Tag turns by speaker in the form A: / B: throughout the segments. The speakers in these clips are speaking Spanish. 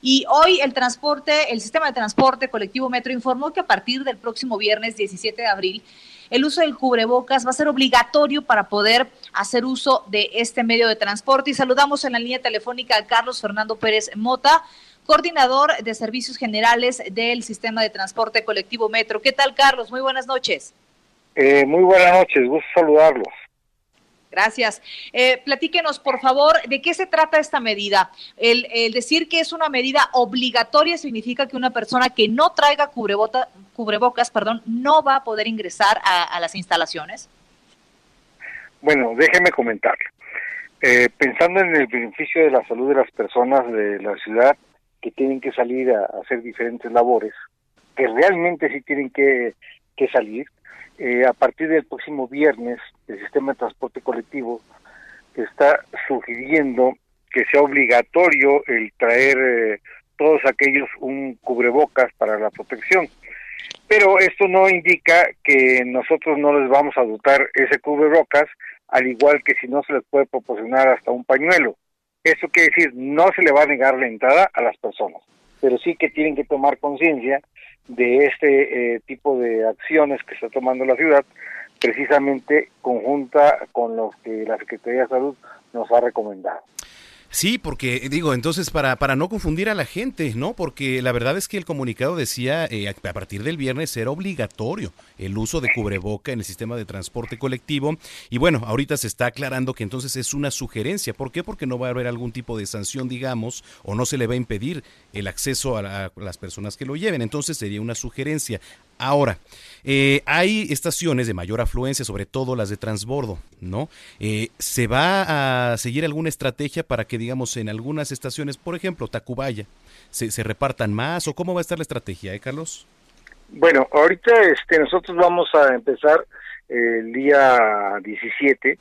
A: Y hoy el transporte, el sistema de transporte colectivo Metro informó que a partir del próximo viernes 17 de abril el uso del cubrebocas va a ser obligatorio para poder hacer uso de este medio de transporte. Y saludamos en la línea telefónica a Carlos Fernando Pérez Mota, coordinador de servicios generales del sistema de transporte colectivo Metro. ¿Qué tal, Carlos? Muy buenas noches.
B: Eh, muy buenas noches, gusto saludarlos.
A: Gracias. Eh, platíquenos, por favor, de qué se trata esta medida. El, decir que es una medida obligatoria significa que una persona que no traiga cubrebocas perdón, no va a poder ingresar a, las instalaciones.
B: Bueno, déjeme comentar. Eh, pensando en el beneficio de la salud de las personas de la ciudad que tienen que salir a, hacer diferentes labores, que realmente sí tienen que salir, eh, a partir del próximo viernes el sistema de transporte colectivo está sugiriendo que sea obligatorio el traer eh, todos aquellos un cubrebocas para la protección. Pero esto no indica que nosotros no les vamos a dotar ese cubrebocas, al igual que si no se les puede proporcionar hasta un pañuelo. Eso quiere decir, no se le va a negar la entrada a las personas, pero sí que tienen que tomar conciencia de este eh, tipo de acciones que está tomando la ciudad, precisamente conjunta con los que la Secretaría de Salud nos ha recomendado.
C: Sí, porque digo, entonces para, para no confundir a la gente, ¿no? Porque la verdad es que el comunicado decía eh, a partir del viernes era obligatorio el uso de cubreboca en el sistema de transporte colectivo y bueno, ahorita se está aclarando que entonces es una sugerencia. ¿Por qué? Porque no va a haber algún tipo de sanción, digamos, o no se le va a impedir el acceso a las personas que lo lleven. Entonces sería una sugerencia. Ahora, eh, hay estaciones de mayor afluencia, sobre todo las de transbordo, ¿no? Eh, ¿Se va a seguir alguna estrategia para que, digamos, en algunas estaciones, por ejemplo, Tacubaya, se, se repartan más o cómo va a estar la estrategia, eh, Carlos?
B: Bueno, ahorita este, nosotros vamos a empezar el día 17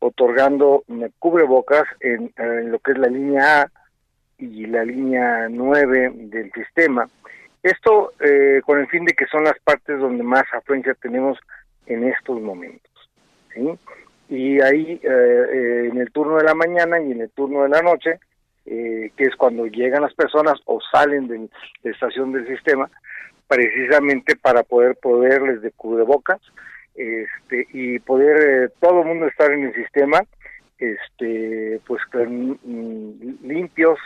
B: otorgando cubrebocas en, en lo que es la línea A y la línea 9 del sistema esto eh, con el fin de que son las partes donde más afluencia tenemos en estos momentos. Y ahí eh, eh, en el turno de la mañana y en el turno de la noche, que es cuando llegan las personas o salen de, la estación del sistema, precisamente para poder poderles de cubrebocas este, y poder todo el mundo estar en el sistema este pues limpios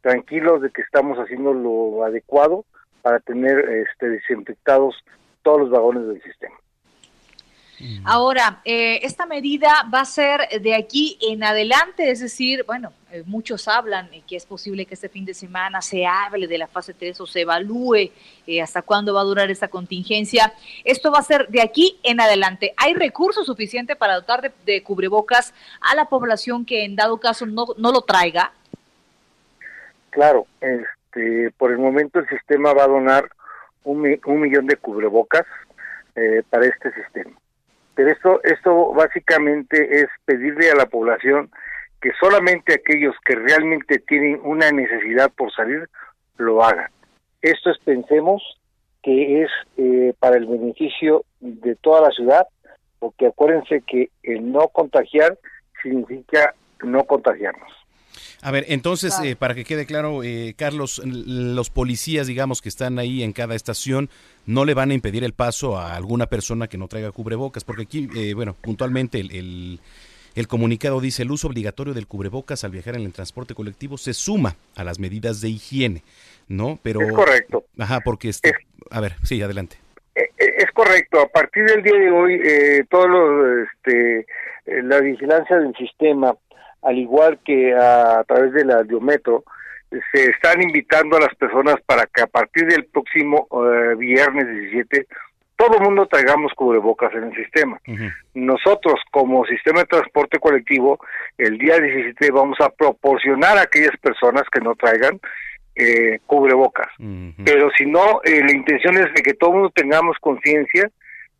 B: tranquilos de que estamos haciendo lo adecuado para tener este, desinfectados todos los vagones del sistema.
A: Ahora, eh, esta medida va a ser de aquí en adelante, es decir, bueno, eh, muchos hablan que es posible que este fin de semana se hable de la fase 3 o se evalúe eh, hasta cuándo va a durar esta contingencia. Esto va a ser de aquí en adelante. ¿Hay recursos suficientes para dotar de, de, cubrebocas a la población que en dado caso no, no lo traiga?
B: Claro, este, por el momento el sistema va a donar un, millón de cubrebocas eh, para este sistema. Pero esto, esto básicamente es pedirle a la población que solamente aquellos que realmente tienen una necesidad por salir lo hagan. Esto es, pensemos, que es eh, para el beneficio de toda la ciudad, porque acuérdense que el no contagiar significa no contagiarnos.
C: A ver, entonces, eh, para que quede claro, eh, Carlos, los policías, digamos, que están ahí en cada estación, no le van a impedir el paso a alguna persona que no traiga cubrebocas, porque aquí, eh, bueno, puntualmente el, el, comunicado dice, el uso obligatorio del cubrebocas al viajar en el transporte colectivo se suma a las medidas de higiene, ¿no? Pero...
B: Es correcto.
C: Ajá, porque... Este, a ver, sí, adelante.
B: Es correcto. A partir del día de hoy, eh, todos los, este, la vigilancia del sistema al igual que a, través de la Diometro, se están invitando a las personas para que a partir del próximo eh, viernes 17 todo el mundo traigamos cubrebocas en el sistema. Nosotros, como sistema de transporte colectivo, el día 17 vamos a proporcionar a aquellas personas que no traigan eh, cubrebocas. Pero si no, eh, la intención es de que todo el mundo tengamos conciencia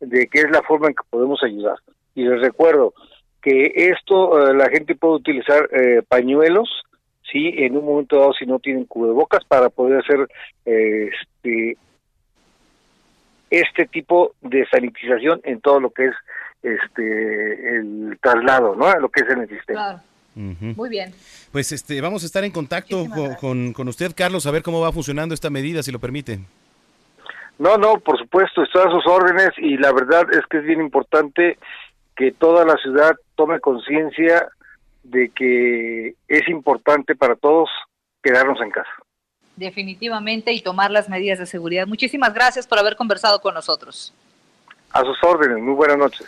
B: de que es la forma en que podemos ayudar. Y les recuerdo que esto, eh, la gente puede utilizar pañuelos, sí, en un momento dado si no tienen cubrebocas para poder hacer este este tipo de sanitización en todo lo que es este el traslado, ¿no? Lo que es en el sistema. Claro.
A: Muy bien.
C: Pues este vamos a estar en contacto con, con, usted, Carlos, a ver cómo va funcionando esta medida, si lo permite.
B: No, no, por supuesto, estoy a sus órdenes y la verdad es que es bien importante que toda la ciudad tome conciencia de que es importante para todos quedarnos en casa
A: definitivamente y tomar las medidas de seguridad. Muchísimas gracias por haber conversado con nosotros.
B: A sus órdenes, muy buenas noches.